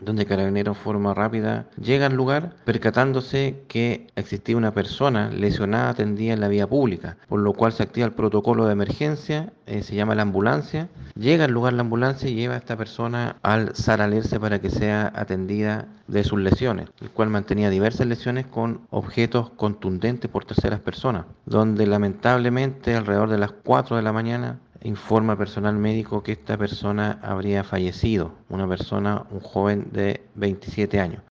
donde Carabineros forma rápida llega al lugar percatándose que existía una persona lesionada atendida en la vía pública, por lo cual se activa el protocolo de emergencia, eh, se llama la ambulancia, llega al lugar la ambulancia y lleva a esta persona al Saralerse para que sea atendida de sus lesiones, el cual mantenía diversas lesiones con objetos contundentes por terceras personas, donde lamentablemente alrededor de las 4 de la mañana informa personal médico que esta persona habría fallecido, una persona, un joven de 27 años.